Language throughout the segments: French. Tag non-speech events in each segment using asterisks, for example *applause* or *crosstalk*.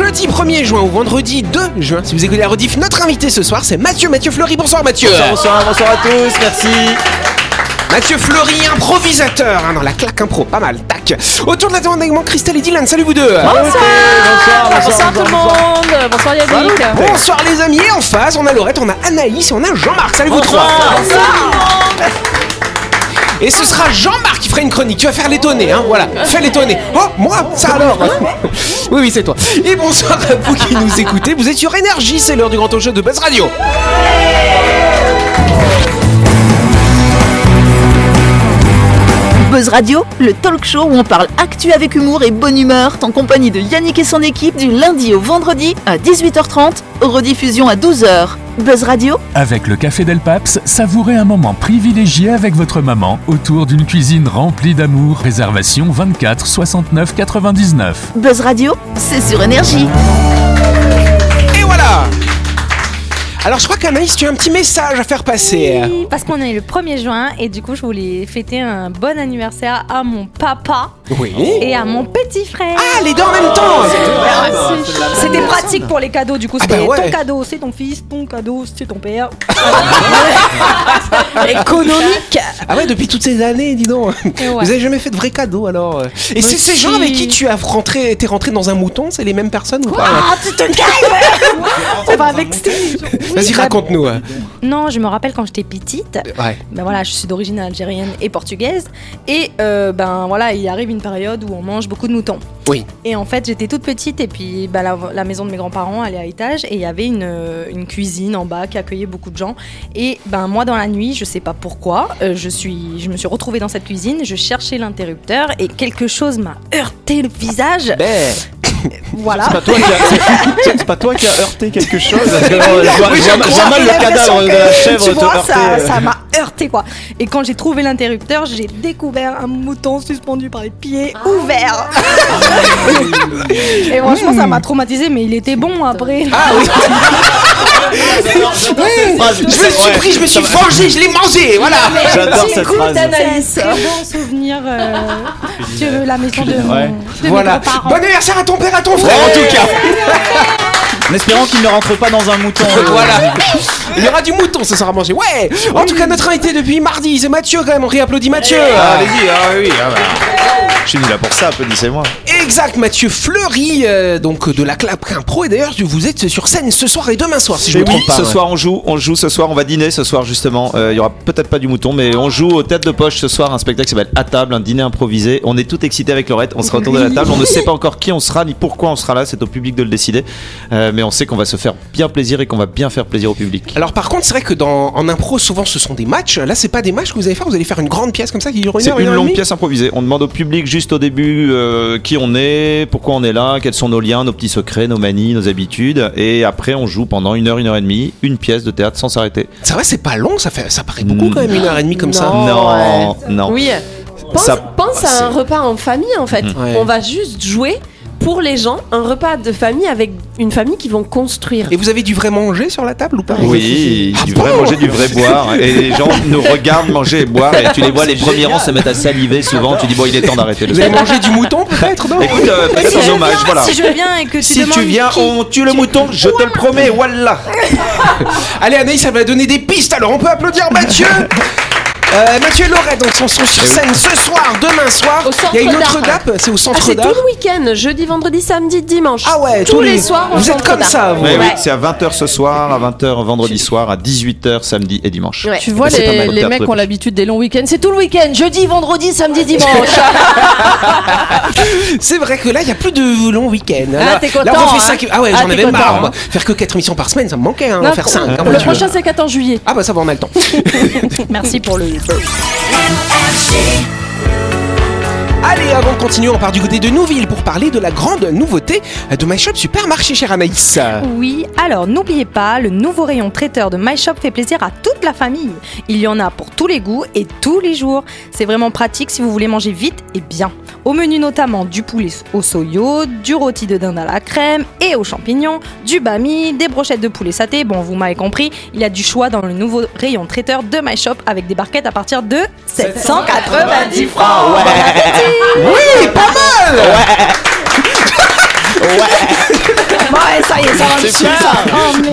jeudi 1er juin ou vendredi 2 juin, si vous écoutez la rediff, notre invité ce soir c'est Mathieu, Mathieu Fleury. Bonsoir Mathieu. Bonsoir, bonsoir à tous, merci. Mathieu Fleury, improvisateur hein, dans la claque impro, pas mal, tac. Autour de la table également Christelle et Dylan, salut vous deux. Bonsoir, Bonsoir tout le monde. Bonsoir Yannick. Bonsoir les amis, et en face on a Laurette, on a Anaïs et on a Jean-Marc, salut vous trois. Et ce sera Jean-Marc qui fera une chronique. Tu vas faire l'étonner, hein, voilà. Fais l'étonner. Oh, moi Ça alors Oui, oui, c'est toi. Et bonsoir à vous qui nous écoutez. Vous êtes sur Énergie, c'est l'heure du grand show de Buzz Radio. Buzz Radio, le talk show où on parle actu avec humour et bonne humeur, en compagnie de Yannick et son équipe du lundi au vendredi à 18h30, rediffusion à 12h. Buzz Radio, Avec le Café Del Paps, savourez un moment privilégié avec votre maman autour d'une cuisine remplie d'amour. Réservation 24 69 99. Buzz Radio, c'est sur énergie. Et voilà alors je crois qu'Anaïs, tu as un petit message à faire passer. Oui, parce qu'on est le 1er juin et du coup je voulais fêter un bon anniversaire à mon papa Oui. et à mon petit frère. Ah, les deux en même temps Merci. C'était pratique pour les cadeaux, du coup Ah c'était bah ouais. ton cadeau, c'est ton fils, ton cadeau, c'est ton père. *laughs* Économique Ah ouais, depuis toutes ces années, dis donc. Ouais. Vous avez jamais fait de vrais cadeaux alors Et c'est ces gens avec qui tu as rentré, t'es rentré dans un mouton, c'est les mêmes personnes ou pas Ah, tu te calmes *laughs* On va vexer Vas-y, raconte-nous. hein. Non, je me rappelle quand j'étais petite, Ouais. ben voilà, je suis d'origine algérienne et portugaise, et euh, ben voilà, il arrive une période où on mange beaucoup de moutons. Oui. Et en fait, j'étais toute petite et puis bah, la, la maison de mes grands-parents, elle est à étage et il y avait une, euh, une cuisine en bas qui accueillait beaucoup de gens. Et ben moi, dans la nuit, je sais pas pourquoi, euh, je suis, je me suis retrouvée dans cette cuisine, je cherchais l'interrupteur et quelque chose m'a heurté le visage. Ben. Voilà. C'est pas, toi qui a- c'est- c'est pas toi qui a heurté quelque chose *laughs* euh, vois mal J'ai le cadavre de la chèvre tu te vois, ça, euh. ça m'a heurté quoi. Et quand j'ai trouvé l'interrupteur, j'ai découvert un mouton suspendu par les pieds ouverts. Et franchement, ça m'a traumatisé, mais il était bon après. Ah oui *laughs* Je me suis pris, je me suis vengé, je l'ai mangé, voilà J'adore cette phrase. C'est un très bon souvenir euh, de la maison de, mon, Ouais. de Voilà. mes. Bon anniversaire à ton père, à ton frère en tout cas En espérant qu'il ne rentre pas dans un mouton. euh, Voilà Il y aura du mouton, ça sera mangé. Ouais En tout cas, notre invité depuis mardi, c'est Mathieu quand même. On réapplaudit Mathieu Ah, allez-y, ah oui, ah bah. Je suis venu là pour ça, applaudissez-moi. Exact, Mathieu Fleury, euh, donc de la Clap Pro. Et d'ailleurs, vous êtes sur scène ce soir et demain soir, si je Et me oui, trompe pas. ce ouais. soir on joue, on joue ce soir, on va dîner ce soir justement. Euh, Il y aura peut-être pas du mouton, mais on joue aux têtes de poche ce soir, un spectacle qui s'appelle À table, un dîner improvisé. On est tout excités avec Laurette, on sera autour de la table, on ne sait pas encore qui on sera ni pourquoi on sera là, c'est au public de le décider. Euh, mais on sait qu'on va se faire bien plaisir et qu'on va bien faire plaisir au public. Alors par contre, c'est vrai que dans en impro, souvent ce sont des matchs. Là, c'est pas des matchs que vous allez faire. Vous allez faire une grande pièce comme ça qui dure une C'est une et longue pièce improvisée. On demande au public juste au début euh, qui on est, pourquoi on est là, quels sont nos liens, nos petits secrets, nos manies, nos habitudes. Et après, on joue pendant une heure, une heure et demie, une pièce de théâtre sans s'arrêter. C'est vrai, c'est pas long. Ça fait, ça paraît beaucoup quand même une heure et demie comme ça. Non. Non, non. Oui. Pense, Ça- pense à un repas en famille en fait. Ouais. On va juste jouer pour les gens un repas de famille avec une famille qui vont construire. Et vous avez du vrai manger sur la table ou pas? Oui, Ah du bon vrai manger, du vrai *laughs* boire. Et les gens nous regardent manger et boire. Et tu les vois, les premiers rangs se mettent à saliver souvent. Tu dis, bon, il est temps d'arrêter le Vous avez mangé du mouton peut-être? Écoute, euh, Si un hommage, viens- voilà. Si je viens et que tu Si tu viens, qui- on tue le mouton, je te le promets, voilà. *laughs* Allez, Anaïs, ça va donner des pistes. Alors, on peut applaudir Mathieu. Euh, Mathieu et Laurette donc sont, sont sur scène ce soir, demain soir. Au Il y a une autre date, c'est au Ah, centre c'est tout d'art. le week-end, jeudi, vendredi, samedi, dimanche. Ah ouais, tous, tous les, soirs. au Vous êtes centre comme d'art. ça, vous. Ouais, oui, c'est à 20h ce soir, à 20h vendredi soir, à 18h samedi et dimanche. Ouais. Tu vois, c'est pas les, mal. les Théâtre mecs ont l'habitude des longs week-ends. C'est tout le week-end, jeudi, vendredi, samedi, dimanche. *laughs* C'est vrai que là, il y a plus de long week-end. Ah, là, t'es content, là, on fait hein. cinq- Ah ouais, Ah, j'en t'es avais content, marre. hein. moi. Faire que 4 émissions par semaine, ça me manquait. Hein, Non, en faire 5. le prochain, c'est 14 juillet. Ah bah ça va, on a le temps. *laughs* Merci pour le. 31st. Allez, avant de continuer, on part du côté de Nouville pour parler de la grande nouveauté de My Shop Supermarché, chère Anaïs. Oui, alors n'oubliez pas, le nouveau rayon traiteur de My Shop fait plaisir à toute la famille. Il y en a pour tous les goûts et tous les jours. C'est vraiment pratique si vous voulez manger vite et bien. Au menu notamment du poulet au soyo, du rôti de dinde à la crème et aux champignons, du bami, des brochettes de poulet saté. Bon, vous m'avez compris, il y a du choix dans le nouveau rayon traiteur de My Shop avec des barquettes à partir de 790 francs. Bon appétit Oui, pas mal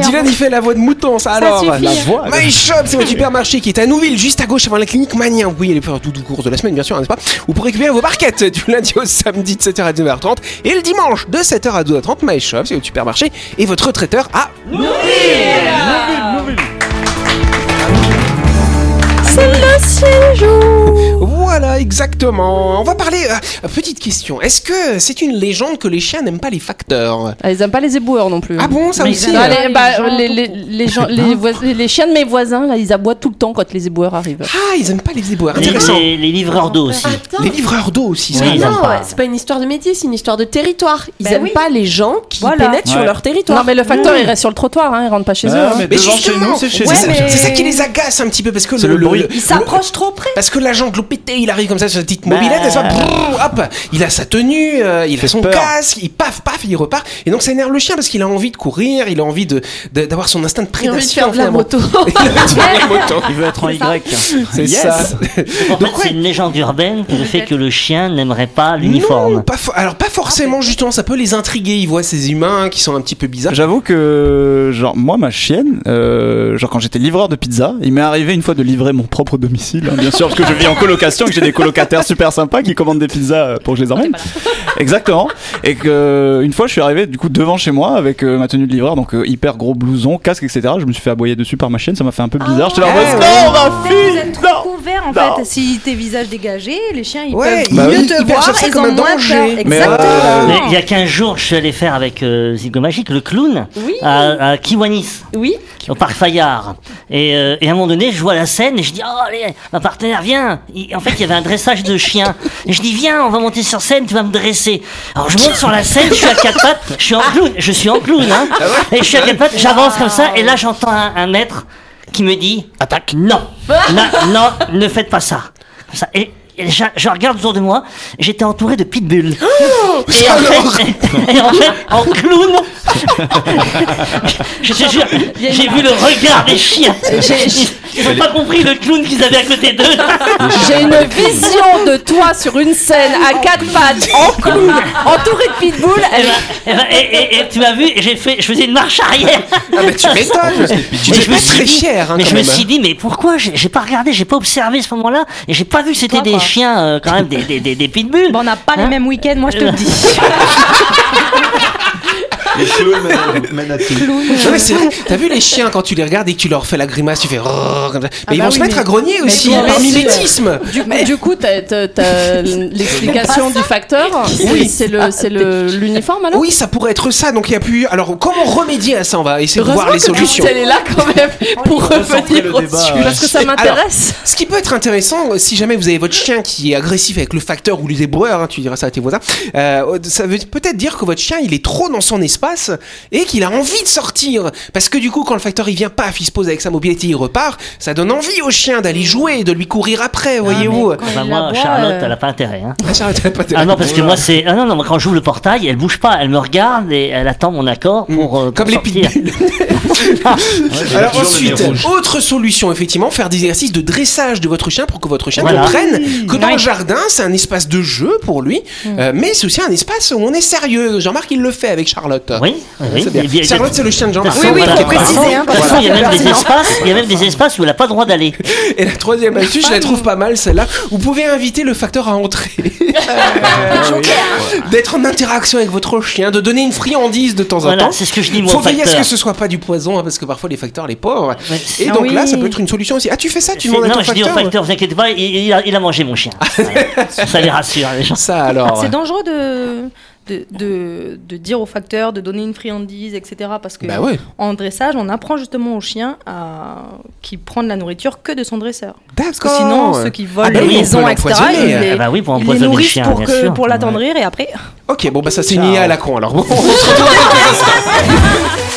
Dylan, il fait la voix de mouton, ça, alors. suffit. La voix. My Shop, c'est votre supermarché qui est à Nouville, juste à gauche avant la clinique Mania. Vous pouvez aller faire tout le cours de la semaine, bien sûr, n'est-ce pas? Ou pour récupérer vos barquettes du lundi au samedi de 7h à 9h30 et le dimanche de 7h à 12h30. My Shop, c'est votre supermarché et votre traiteur à Voilà, exactement. On va parler. euh, petite question. Est-ce que c'est une légende que les chiens n'aiment pas les facteurs? Ah, ils aiment pas les éboueurs non plus. Ah bon, ça Mais aussi ils euh, les, bah, les, les, les, gens- les, vois- les chiens de mes voisins, là, ils aboient tout le temps quand les éboueurs arrivent. Ah, ils aiment pas les éboueurs. Les, Intéressant. les- les livreurs d'eau aussi. Les livreurs d'eau aussi, ça. Ils aiment Non, pas. c'est pas une histoire de métier, c'est une histoire de territoire. Ils Bah aiment oui. pas les gens qui Voilà. pénètrent sur Ouais. leur territoire. Non, mais le facteur, il reste sur le trottoir, hein, il rentre pas chez eux. hein. mais Mais devant chez justement, nous, c'est chez c'est nous. ça, mais- c'est ça qui les agace un petit peu parce que C'est le bruit. Il s'approche trop près. Parce que l'agent il arrive comme ça sur sa petite Bah. mobilette, et ça, brrr, hop, il a sa tenue, euh, il a son peur. casque, il paf, paf, il repart. Et donc ça énerve le chien parce qu'il a envie de courir, il a envie de de- d'avoir son instinct de prédation. faire de la finalement. moto. *laughs* Il a envie de faire de la *laughs* moto. Il veut être en Y. C'est Yes. ça. En Donc, fait, c'est une légende urbaine le fait que le chien n'aimerait pas Non, l'uniforme. pas fo- alors pas forcément justement, ça peut les intriguer. Ils voient ces humains qui sont un petit peu bizarres. J'avoue que, genre, moi, ma chienne, euh, genre, quand j'étais livreur de pizza, il m'est arrivé une fois de livrer mon propre domicile, hein, bien sûr, parce que je vis en colocation et que j'ai des colocataires super sympas qui commandent des pizzas euh, pour que je les emmène. *laughs* Exactement. Et que, euh, une fois, je suis arrivé, du coup, devant chez moi avec euh, ma tenue de livreur, donc euh, hyper gros blouson, casque, etc. Je me suis fait aboyer dessus par ma chienne, ça m'a fait un peu bizarre. J'étais là, ouais. ma fille! Non! En Non. fait. Si tes visages dégagés, les chiens ils Ouais, peuvent bah mieux oui, te ils voir, ils comme ont un moins danger. peur. Mais, Exactement. euh, Mais il y a 15 jours, je suis allé faire avec euh, Zigo Magique, le clown, Oui. à, à Kiwanis, Oui. au parc Fayard. Et, euh, et à un moment donné, je vois la scène et je dis Oh, allez, ma partenaire, viens En fait, il y avait un dressage de chiens. Et je dis Viens, on va monter sur scène, tu vas me dresser. Alors je monte sur la scène, je suis à quatre pattes, je suis en clown, je suis en clown, hein. Et je suis à quatre pattes, j'avance comme ça, et là j'entends un, un maître qui me dit Attaque Non Non, non, ne faites pas ça. Ça. Et je, je regarde autour de moi, j'étais entouré de pitbulls. *laughs* et, en fait, *laughs* et en fait, en clown, *laughs* je te jure, j'ai vu le regard des chiens. Ils n'ont pas compris le clown qu'ils avaient à côté d'eux. J'ai une vision de toi sur une scène à quatre pattes, en clown, entouré de pitbull. Et, ben, et, ben, et- et- et tu m'as vu, j'ai fait, je faisais une marche arrière. Ah tu m'étonnes. Tu je me suis très dit- cher, hein, mais je me suis dit, mais pourquoi? J'ai pas regardé, j'ai pas observé ce moment-là, et j'ai pas vu que c'était des. Chiens euh, quand même des, des, des, des pitbulls. Bon, on n'a pas les Hein mêmes week-ends, moi je te le *laughs* dis. Les clowns mènent- mènent à tout. Non, mais c'est vrai. T'as vu les chiens quand tu les regardes et que tu leur fais la grimace, tu fais rrrr comme ça. Mais ils bah vont se mettre mais- à grogner aussi par mimétisme. Du, du coup, t'as t'as- t'as l'explication du facteur. *laughs* Oui, c'est le, c'est le l'uniforme alors. Oui, ça pourrait être ça. Donc il y a plus. Alors comment remédier à ça? On va essayer de voir les que solutions. Christelle est là quand même *laughs* pour recentrer revenir au débat, sujet. ouais. Parce que ça m'intéresse. Ce qui peut être intéressant, si jamais vous avez votre chien qui est agressif avec le facteur ou les éboueurs, hein, tu diras ça à tes voisins, euh, ça veut peut-être dire que votre chien il est trop dans son espace et qu'il a envie de sortir. Parce que du coup, quand le facteur il vient, paf, il se pose avec sa mobilité, il repart, ça donne envie au chien d'aller jouer, de lui courir après, voyez-vous. quand Enfin, il moi, Charlotte, euh, elle a pas intérêt. Hein. Ah, pas Ah non, parce que moi, c'est. Ah non, non, moi, quand j'ouvre le portail, elle bouge pas, elle me regarde et elle attend mon accord pour. euh, pour Comme les pitbulls. *laughs* Alors ensuite, autre solution, effectivement, faire des exercices de dressage de votre chien pour que votre chien Voilà. comprenne que dans le jardin, c'est un espace de jeu pour lui, euh, mais c'est aussi un espace où on est sérieux. Jean-Marc, il le fait avec Charlotte. Oui, oui. C'est bien. Charlotte, c'est le chien de Jean-Marc. façon, oui, voilà. faut préciser, hein, parce il y a même des espaces, il y a même des espaces où elle a pas le droit d'aller. Et la troisième astuce, je la trouve pas mal celle-là. Vous pouvez inviter le facteur à entrer. *laughs* Euh, *laughs* D'être en interaction avec votre chien, de donner une friandise de temps en Voilà, temps. c'est ce que je dis moi Faut au veiller à ce facteur. que ce soit pas du poison, hein, parce que parfois les facteurs, les pauvres. Et donc Ah là, oui. ça peut être une solution aussi. Ah, tu fais ça, tu demandes à non, ton je dis au facteur. facteur, vous inquiétez pas, il, il a, il mangé mon chien. *laughs* Ça les rassure, les gens. Ça alors. C'est dangereux de, de, de, de dire au facteur, de donner une friandise, etc. Parce que Bah ouais. en dressage, on apprend justement au chien à qui prend de la nourriture que de son dresseur. Parce que sinon, ceux qui volent Ah bah les oui, on maisons, etc., ils les, Ah bah oui, pour ils les nourrissent chien, pour, que, pour l'attendrir et après. Ok, bon bah ça c'est IA à la con alors. Bon, on se retrouve *laughs*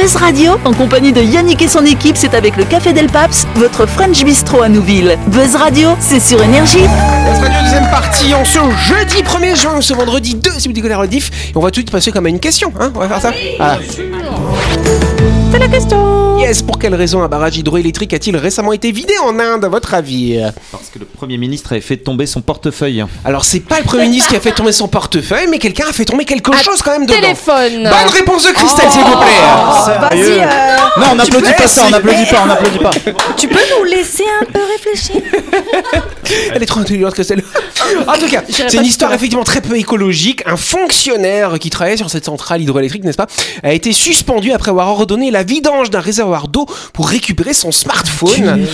Buzz Radio, en compagnie de Yannick et son équipe, c'est avec le Café Del Paps, votre French Bistro à Nouville. Buzz Radio, c'est sur Énergie. Buzz Radio deuxième partie en ce jeudi 1er juin ce vendredi 2 si vous décodez la rediff. Et on va tout de suite passer comme à une question. Hein on va faire ça Voilà. C'est la question. Yes, pour quelle raison un barrage hydroélectrique a-t-il récemment été vidé en Inde à votre avis? Parce que le Premier ministre avait fait tomber son portefeuille. Alors c'est pas le Premier ministre qui a fait tomber son portefeuille, mais quelqu'un a fait tomber quelque chose quand même dedans. Téléphone. Bonne réponse de Christelle, s'il vous Oh. plaît. Vas-y, euh, Non, on n'applaudit pas ça, on n'applaudit pas, on n'applaudit pas. tu peux nous laisser un peu réfléchir? *laughs* Elle est trop intelligente, Christelle. En tout cas, c'est une histoire effectivement très peu écologique. Un fonctionnaire qui travaillait sur cette centrale hydroélectrique, n'est-ce pas, a été suspendu après avoir ordonné la vidange d'un réservoir d'eau pour récupérer son smartphone.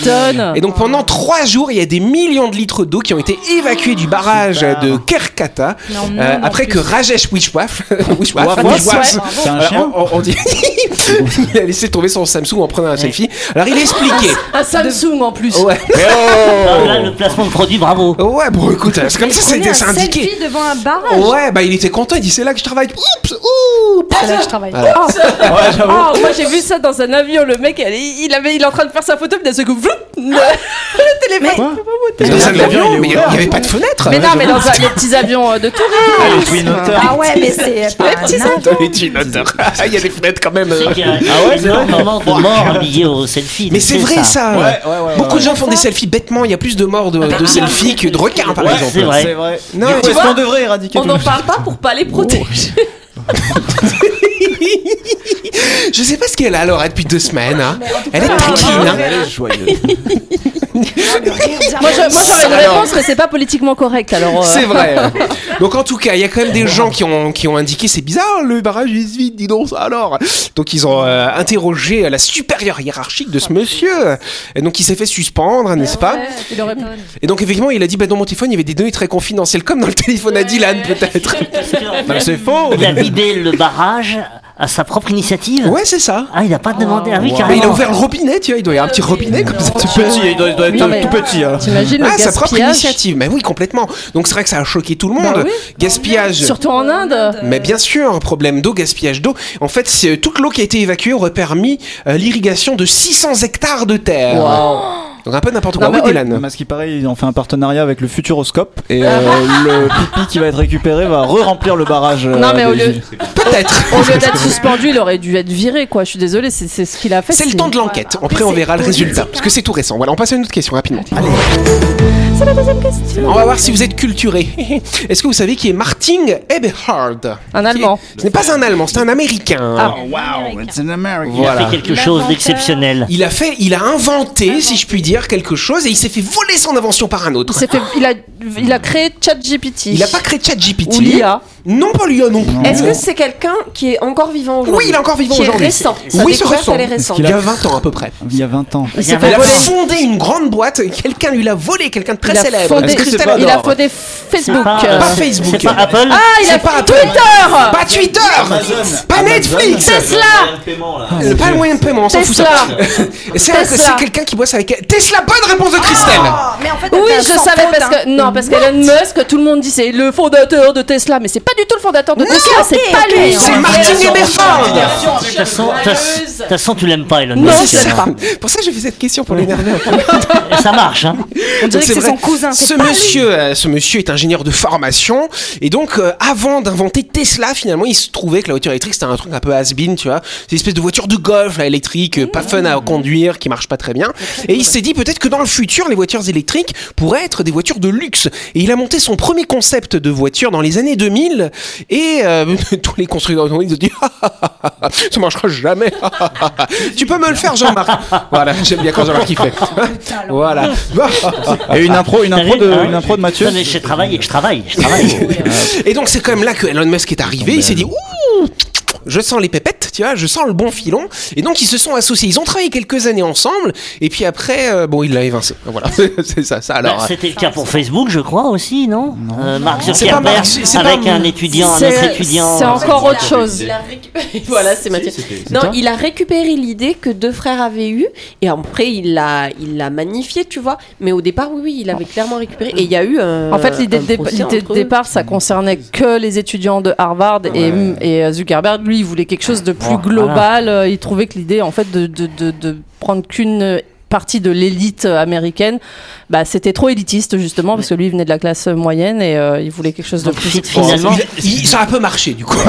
Et donc pendant trois jours, il y a des millions de litres d'eau qui ont été évacués du barrage de Kerkata Non, non, euh, non, après que Rajesh Wishwaf, *laughs* Wishwaf, Waf, Wishwas, C'est un voilà, chien on, dit, *laughs* il a laissé tomber son Samsung en prenant un selfie. Alors il a expliqué. Un Samsung en plus. Ouais. *laughs* Ah, Là, le placement de produit, bravo. Ouais, bon écoute, c'est comme ça, c'était indiqué. selfie devant un barrage. Ouais, bah il était content, il dit c'est là que je travaille. Oups, oups. C'est là que je travaille. Voilà. Ouais, j'avoue. Ah, moi j'ai vu ça dans un avion, le mec il, il avait, il est en train de faire sa photo, puis d'un seul coup, vloup, le *laughs* téléphone. Dans un avion, il mais n'y avait pas de fenêtre. Mais non, mais dans un- les petits avions euh, de tourisme. Ah, Twin. Ah ouais, mais c'est *laughs* pas les tunnoteurs. Ah, Il y a des fenêtres quand même. A Ah ouais, c'est vrai énormément de morts liés au selfie. Mais c'est vrai ça. Beaucoup de gens font des selfies bêtement. Il y a plus de morts de, de selfies que de requins, par exemple. c'est vrai. Non, mais qu'on devrait éradiquer On n'en le- parle pas pour pas les protéger. Je sais pas ce qu'elle a alors depuis deux semaines. hein. Elle est taquine. hein. Elle est joyeuse. *laughs* Moi je- moi, j'aurais une réponse, mais c'est pas politiquement correct alors. euh, C'est vrai. *laughs* Donc en tout cas, il y a quand même des gens qui ont, qui ont indiqué c'est bizarre, le barrage est vide, dis donc ça alors. Donc ils ont euh, interrogé la supérieure hiérarchique de ce monsieur. Et donc il s'est fait suspendre, n'est-ce pas? il aurait pas. Et donc effectivement, il a dit bah dans mon téléphone, il y avait des données très confidentielles comme dans le téléphone à Dylan peut-être. *laughs* C'est faux. Il a vidé le barrage à sa propre initiative. Ouais, c'est ça. Ah, il n'a pas demandé. Ah oui, carrément. il a ouvert le robinet, tu vois, il doit y avoir un petit robinet comme ça. Tout petit, il doit, il doit être Non, mais- tout petit. alors. T'imagines le Ah, sa propre gaspillage initiative. Mais oui, complètement. Donc c'est vrai que ça a choqué tout le monde. Bah oui. Gaspillage. Surtout en Inde. Mais bien sûr, un problème d'eau, gaspillage d'eau. En fait, c'est- toute l'eau qui a été évacuée aurait permis euh, l'irrigation de 600 hectares de terre. Donc un peu n'importe quoi. Non, mais Oui, Dylan. Mais à ce qui paraît, ils ont fait un partenariat avec le Futuroscope et euh, *laughs* le pipi qui va être récupéré va re-remplir le barrage. euh, Non, mais de au lieu-. *laughs* Peut-être. Au lieu d'être suspendu, il aurait dû être viré, quoi. Je suis désolée, c'est c'est ce qu'il a fait. C'est le temps de l'enquête. Après, on verra le résultat. Parce que c'est tout récent. Voilà, on passe à une autre question rapidement. Allez. C'est la deuxième question. On va voir si vous êtes culturé. *laughs* Est-ce que vous savez qui est Martin Eberhard? Un Allemand. Ce n'est pas un Allemand, c'est un Américain. Ah. Wow, it's an American. Il a Voilà. fait quelque chose d'exceptionnel. Il a fait, il a inventé, si je puis dire, quelque chose et il s'est fait voler son invention par un autre. Il, s'est fait, il, a, il a créé ChatGPT. Il a pas créé ChatGPT. Ou l'IA. Non, pas l'IA non plus. Est-ce que c'est quelqu'un qui est encore vivant aujourd'hui Oui, il est encore vivant Qui est aujourd'hui. récent. Sa Oui, découverte, récent. récente. Il y a 20 ans à peu près. Il y a 20 ans. Il a fait Il a voler. fondé une grande boîte, et quelqu'un lui l'a volé, quelqu'un de très Il a célèbre. fondé- pas Il a fondé Facebook. pas, euh, Pas Facebook. Pas Apple Ah, il a pas. Twitter Pas Twitter Pas. Netflix Tesla Euh, Pas le moyen de paiement, on s'en fout c'est quelqu'un qui bosse avec Tesla. Bonne réponse de Christelle. Mais en fait, Oui, je savais faute, parce hein. que non parce qu'Elon Musk, tout le monde dit c'est le fondateur de Tesla, mais c'est pas du tout le fondateur de Tesla, c'est pas lui. C'est. Martin Eberhard. De toute façon, tu l'aimes pas, Elon Non, Musk. je l'aime pas. Pour ça, j'ai fait cette question pour l'énerver ça marche, hein. On dirait que c'est son cousin. Ce monsieur, euh, ce monsieur est ingénieur de formation et donc euh, avant d'inventer Tesla, finalement, il se trouvait que la voiture électrique c'était un truc un peu has-been, tu vois. C'est une espèce de voiture de golf là, électrique, euh, pas fun à conduire, qui marche pas très bien. Et il s'est dit peut-être que dans le futur, les voitures électriques pourraient être des voitures de luxe. Et il a monté son premier concept de voiture dans les années 2000 et euh, *laughs* tous les constructeurs automobiles Ah, ah, ah, ah, ça marchera jamais. *laughs* tu peux me le faire, Jean-Marc. *laughs* Voilà, j'aime bien quand Jean-Marc fait. voilà. Et une impro, une impro de, une impro de Mathieu. Je travaille, je travaille, je travaille. Et donc c'est quand même là que Elon Musk est arrivé. Il s'est dit ouh. Je sens les pépettes, tu vois, je sens le bon filon. Et donc ils se sont associés. Ils ont travaillé quelques années ensemble. Et puis après, euh, bon, il l'a évincé. Voilà, *laughs* c'est ça, ça alors. Bah, C'était le cas pour Facebook, je crois aussi, non, Euh, Mark C'est pas Zuckerberg avec pas- un étudiant, un C'est- autre étudiant. C'est euh, encore autre chose. Il a récupéré- *laughs* voilà, c'est Mathieu. Non, il a récupéré l'idée que deux frères avaient eue et après il l'a, il l'a magnifié, tu vois. Mais au départ, oui, oui, il avait clairement récupéré et il y a eu un. En fait, l'idée un de, départ, ça concernait que les étudiants de Harvard et, et Zuckerberg, lui, il voulait quelque chose de plus global. Euh, Il trouvait que l'idée, en fait, de, de, de, de prendre qu'une partie de l'élite américaine, bah, c'était trop élitiste justement parce que lui il venait de la classe moyenne et euh, il voulait quelque chose de plus fi- finalement, Il- ça a un peu marché du coup. *laughs*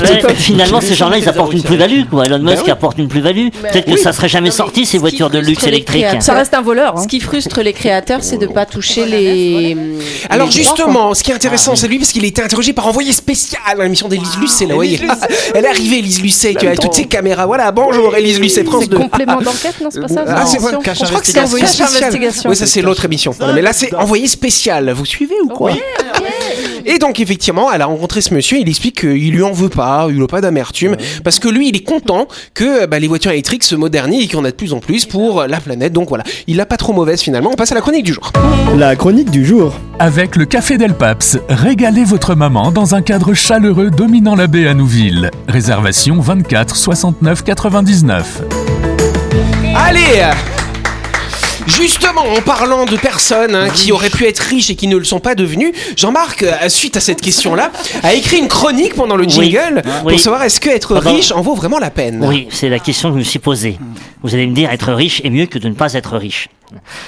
Ouais, finalement, ces gens-là, ils apportent une plus-value. quoi. Elon Musk oui. apporte une plus-value. Peut-être que oui. ça serait jamais Non, sorti ce ces qui voitures de luxe électriques. ça reste un voleur. hein. Ce qui frustre les créateurs, c'est de pas toucher les. Alors les droits, justement, ce qui est intéressant, c'est lui parce qu'il a été interrogé par envoyé spécial à l'émission d'Élise Lucet. Là, voyez. Elle est arrivée, Élise Lucet, tu as toutes ses caméras. Voilà, bonjour Élise Lucet, France C'est 2. complément d'enquête, non C'est pas ça Je crois que c'est envoyé Cache spécial. investigation. Oui, ça c'est l'autre émission. Mais là c'est envoyé spécial. Vous suivez ou quoi Et donc effectivement, elle a rencontré ce monsieur. Il explique qu'il lui en veut pas, il n'a pas d'amertume, parce que lui, il est content que bah, les voitures électriques se modernisent et qu'il y en a de plus en plus pour la planète. Donc voilà, il l'a pas trop mauvaise finalement. On passe à la chronique du jour. La chronique du jour. Avec le Café Del Paps, régalez votre maman dans un cadre chaleureux dominant la baie à Nouville. Réservation 24 69 99. Allez Justement, en parlant de personnes hein, qui auraient pu être riches et qui ne le sont pas devenues, Jean-Marc, euh, suite à cette question-là, a écrit une chronique pendant le jingle Oui. pour savoir est-ce que être riche en vaut vraiment la peine. Oui, c'est la question que je me suis posée. Vous allez me dire, être riche est mieux que de ne pas être riche.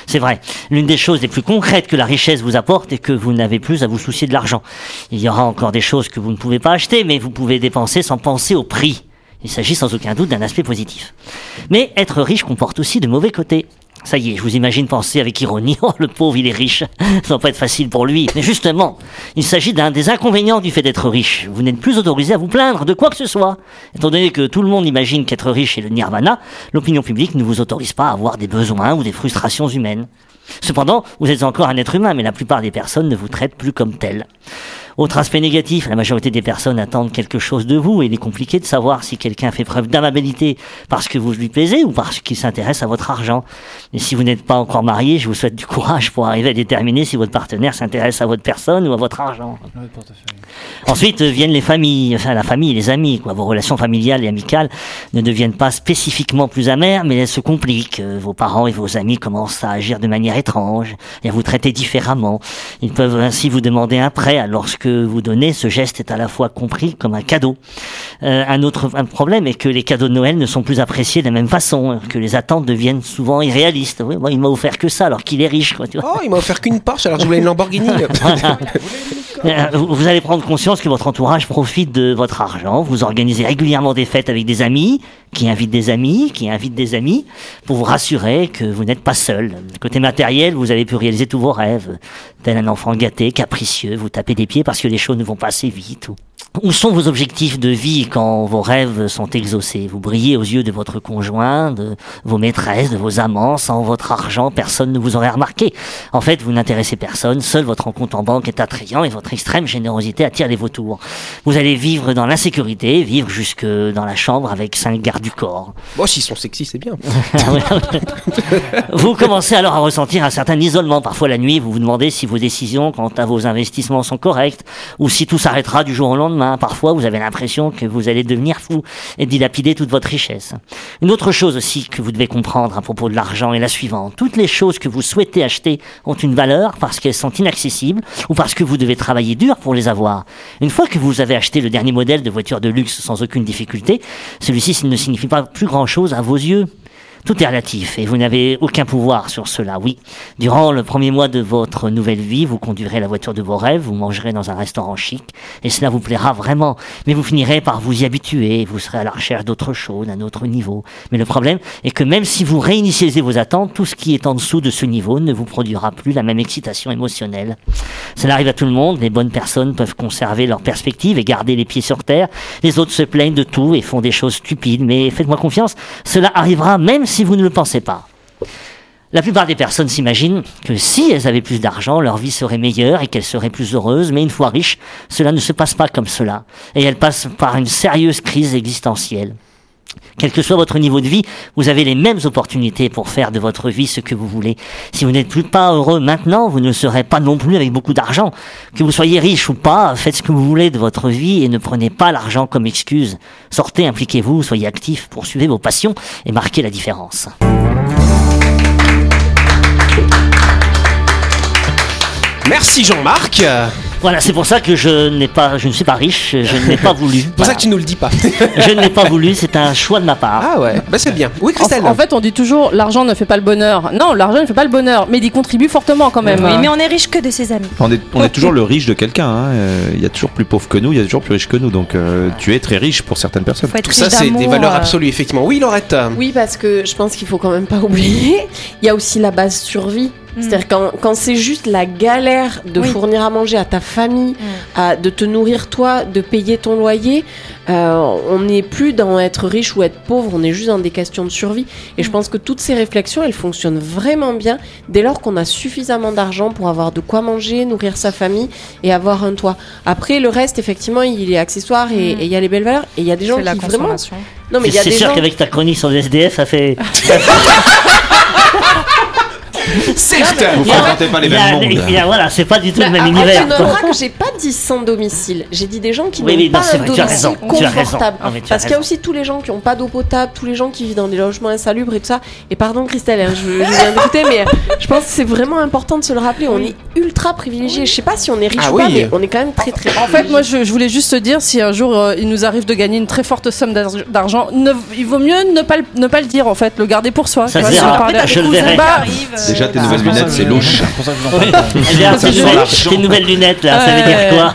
C'est vrai. L'une des choses les plus concrètes que la richesse vous apporte est que vous n'avez plus à vous soucier de l'argent. Il y aura encore des choses que vous ne pouvez pas acheter, mais vous pouvez dépenser sans penser au prix. Il s'agit sans aucun doute d'un aspect positif. Mais être riche comporte aussi de mauvais côtés. Ça y est, je vous imagine penser avec ironie, *laughs* oh le pauvre il est riche, ça va pas être facile pour lui. Mais justement, il s'agit d'un des inconvénients du fait d'être riche. Vous n'êtes plus autorisé à vous plaindre de quoi que ce soit. Étant donné que tout le monde imagine qu'être riche est le nirvana, l'opinion publique ne vous autorise pas à avoir des besoins ou des frustrations humaines. Cependant, vous êtes encore un être humain, mais la plupart des personnes ne vous traitent plus comme tel. Autre aspect négatif, la majorité des personnes attendent quelque chose de vous et il est compliqué de savoir si quelqu'un fait preuve d'amabilité parce que vous lui plaisez ou parce qu'il s'intéresse à votre argent. Et si vous n'êtes pas encore marié, je vous souhaite du courage pour arriver à déterminer si votre partenaire s'intéresse à votre personne ou à votre argent. Ensuite euh, viennent les familles, enfin la famille et les amis. Quoi. Vos relations familiales et amicales ne deviennent pas spécifiquement plus amères, mais elles se compliquent. Euh, Vos parents et vos amis commencent à agir de manière étrange et à vous traiter différemment. Ils peuvent ainsi vous demander un prêt, alors lorsque vous donnez, ce geste est à la fois compris comme un cadeau. Euh, un autre un problème est que les cadeaux de Noël ne sont plus appréciés de la même façon, que les attentes deviennent souvent irréalistes. Oui, moi, il m'a offert que ça, alors qu'il est riche. Quoi, tu vois. Oh, il m'a offert qu'une Porsche alors que je voulais une Lamborghini. *laughs* *laughs* Voilà. Euh, vous allez prendre conscience que votre entourage profite de votre argent. Vous organisez régulièrement des fêtes avec des amis, qui invitent des amis, qui invitent des amis, pour vous rassurer que vous n'êtes pas seul. Côté matériel, vous avez pu réaliser tous vos rêves. Tel un enfant gâté, capricieux, vous tapez des pieds parce que les choses ne vont pas assez vite. Où sont vos objectifs de vie quand vos rêves sont exaucés? Vous brillez aux yeux de votre conjoint, de vos maîtresses, de vos amants. Sans votre argent, personne ne vous aurait remarqué. En fait, vous n'intéressez personne. Seul votre compte en banque est attrayant et votre extrême générosité attire les vautours. Vous allez vivre dans l'insécurité, vivre jusque dans la chambre avec cinq gardes du corps. Bon, s'ils sont sexy, c'est bien. *laughs* vous commencez alors à ressentir un certain isolement. Parfois la nuit, vous vous demandez si vos décisions quant à vos investissements sont correctes ou si tout s'arrêtera du jour au lendemain. Parfois, vous avez l'impression que vous allez devenir fou et dilapider toute votre richesse. Une autre chose aussi que vous devez comprendre à propos de l'argent est la suivante. Toutes les choses que vous souhaitez acheter ont une valeur parce qu'elles sont inaccessibles ou parce que vous devez travailler dur pour les avoir. Une fois que vous avez acheté le dernier modèle de voiture de luxe sans aucune difficulté, celui-ci ne signifie pas plus grand-chose à vos yeux. Tout est relatif et vous n'avez aucun pouvoir sur cela, oui. Durant le premier mois de votre nouvelle vie, vous conduirez la voiture de vos rêves, vous mangerez dans un restaurant chic et cela vous plaira vraiment. Mais vous finirez par vous y habituer, vous serez à la recherche d'autre chose, d'un autre niveau. Mais le problème est que même si vous réinitialisez vos attentes, tout ce qui est en dessous de ce niveau ne vous produira plus la même excitation émotionnelle. Cela arrive à tout le monde, les bonnes personnes peuvent conserver leur perspective et garder les pieds sur terre, les autres se plaignent de tout et font des choses stupides, mais faites-moi confiance, cela arrivera même vous ne le pensez pas. La plupart des personnes s'imaginent que si elles avaient plus d'argent, leur vie serait meilleure et qu'elles seraient plus heureuses, mais une fois riches, cela ne se passe pas comme cela, et elles passent par une sérieuse crise existentielle. Quel que soit votre niveau de vie, vous avez les mêmes opportunités pour faire de votre vie ce que vous voulez. Si vous n'êtes plus pas heureux maintenant, vous ne serez pas non plus avec beaucoup d'argent. Que vous soyez riche ou pas, faites ce que vous voulez de votre vie et ne prenez pas l'argent comme excuse. Sortez, impliquez-vous, soyez actifs, poursuivez vos passions et marquez la différence. Merci Jean-Marc. Voilà, c'est pour ça que je n'ai pas, je ne suis pas riche, je n'ai pas *laughs* voulu. C'est pour ça que tu nous le dis pas. *laughs* je ne l'ai pas voulu, c'est un choix de ma part. Ah ouais, bah c'est bien. Oui, En, Christelle. en fait, on dit toujours l'argent ne fait pas le bonheur. Non, l'argent ne fait pas le bonheur, mais il y contribue fortement quand même. Oui, mais on est riche que de ses amis. On est, on est toujours le riche de quelqu'un. hein. Euh, Il y a toujours plus pauvre que nous, il y a toujours plus riche que nous. Donc euh, tu es très riche pour certaines personnes. Tout ça, c'est des valeurs euh, absolues, effectivement. Oui, Laurette. Oui, parce que je pense qu'il faut quand même pas *laughs* oublier, il y a aussi la base survie. C'est-à-dire quand, quand c'est juste la galère de Oui. fournir à manger à ta famille, à, de te nourrir toi, de payer ton loyer, euh, on n'est plus dans être riche ou être pauvre, on est juste dans des questions de survie. Et je pense que toutes ces réflexions, elles fonctionnent vraiment bien dès lors qu'on a suffisamment d'argent pour avoir de quoi manger, nourrir sa famille et avoir un toit. Après, le reste, effectivement, il est accessoire et et il y a les belles valeurs. Et il y a des gens C'est la qui vraiment... consommation. Non, mais il y a c'est des sûr gens... qu'avec ta chronique sur le SDF, ça fait. *laughs* *laughs* Certes. Vous fréquentez pas les mêmes mondes. voilà, c'est pas du tout le même après, univers. tu noteras que j'ai pas dit sans domicile. J'ai dit des gens qui n'ont pas un domicile confortable. Ah, Parce qu'il y a aussi tous les gens qui n'ont pas d'eau potable, tous les gens qui vivent dans des logements insalubres et tout ça. Et pardon Christelle, hein, je, viens d'écouter, mais je pense que c'est vraiment important de se le rappeler. On est ultra privilégiés. Je sais pas si on est riche Ah ou pas, mais on est quand même très très. En fait, moi, je, voulais juste te dire, si un jour euh, il nous arrive de gagner une très forte somme d'arg- d'argent, ne- il vaut mieux ne pas, le, ne pas le dire, en fait, le garder pour soi. Ça je le verrai. Bah, Déjà tes nouvelles lunettes, c'est louche. Tes nouvelles- tes nouvelles lunettes là, ça veut dire quoi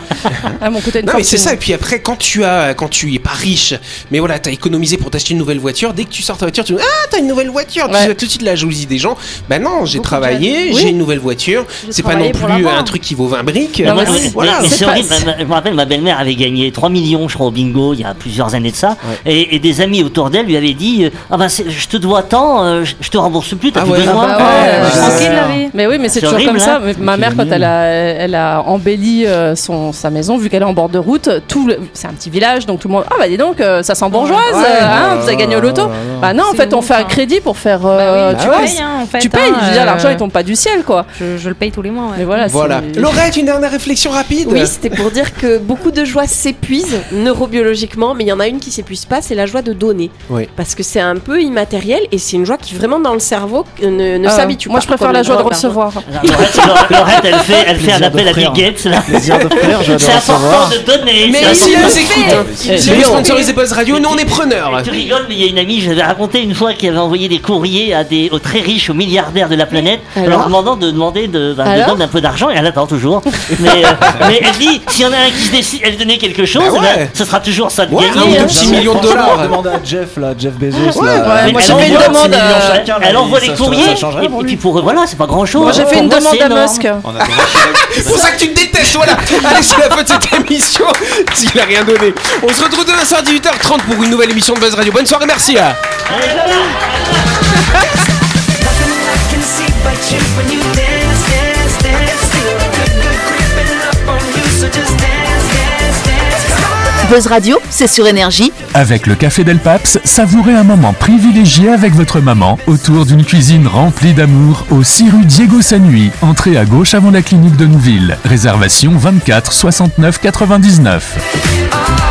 à mon côté, une Non mais c'est ça et puis après quand tu as quand tu es pas riche mais voilà t'as économisé pour t'acheter une nouvelle voiture dès que tu sors ta voiture tu dis ah t'as une nouvelle voiture tu as tout de suite la jalousie des gens. Bah non j'ai travaillé j'ai une nouvelle voiture c'est pas non plus un truc qui vaut 20 briques. Voilà. c'est horrible. Ma- ma- Je me rappelle, ma belle-mère avait gagné 3 millions, je crois, au bingo, il y a plusieurs années de ça. Et, et des amis autour d'elle lui avaient dit euh, Ah ben, je te dois tant, euh, je te rembourse plus, t'as Ah plus ouais. besoin. Bah Tranquille la vie. Mais oui, mais c'est toujours comme ça. hein. Ma mère, quand elle a, elle a embelli euh, son, sa maison, vu qu'elle est en bord de route, tout le- c'est un petit village, donc tout le monde. Ah bah dis donc, euh, ça sent bourgeoise, Ouais. euh, hein, vous avez gagné au loto. Bah non, en fait, on fait un hein. crédit pour faire. Bah euh, oui, tu vois, payes, hein, en fait, tu payes. hein, je veux dire, l'argent il tombe pas du ciel, quoi. Je, le paye tous les mois. Mais voilà. voilà Laurette une dernière réflexion rapide Oui, c'était pour dire que beaucoup de joies s'épuisent neurobiologiquement, mais il y en a une qui s'épuise pas, c'est la joie de donner. Oui. Parce que c'est un peu immatériel et c'est une joie qui vraiment dans le cerveau ne, ne Ah, s'habitue Moi, je préfère la joie de recevoir. Laurette, elle fait, elle fait un appel à Bill. Gates. C'est important de donner. mais important. nous écoute si vous sponsorisez Buzz Radio nous on est preneurs Tu rigoles, mais il y a une amie, j'avais raconté une fois qui avait envoyé des courriers à des, aux très riches, aux milliardaires de la planète, leur demandant de demander de, ben, donner un peu d'argent, et elle attend toujours. mais, euh, *laughs* mais elle dit, s'il y en a un qui se décide, elle donnait quelque chose, Bah eh ben, ce sera toujours ça de gagner. un ou hein. deux petits millions de dollars Demande à Jeff, là, Jeff Bezos. Ouais, moi elle envoie demande. Elle les courriers, et, puis pour eux, voilà, c'est pas grand chose. Moi j'ai fait une demande à Musk. C'est pour ça que tu me détestes voilà. *laughs* Allez c'est la fin de cette émission s'il a rien donné. On se retrouve demain soir à 18h30 pour une nouvelle émission de Buzz Radio. Bonne soirée merci hein. *laughs* Buzz Radio, c'est sur énergie. Avec le Café Del Paps, savourez un moment privilégié avec votre maman autour d'une cuisine remplie d'amour au 6 rue Diego Sanui, entrée à gauche avant la clinique de Nouville. Réservation 24 69 99.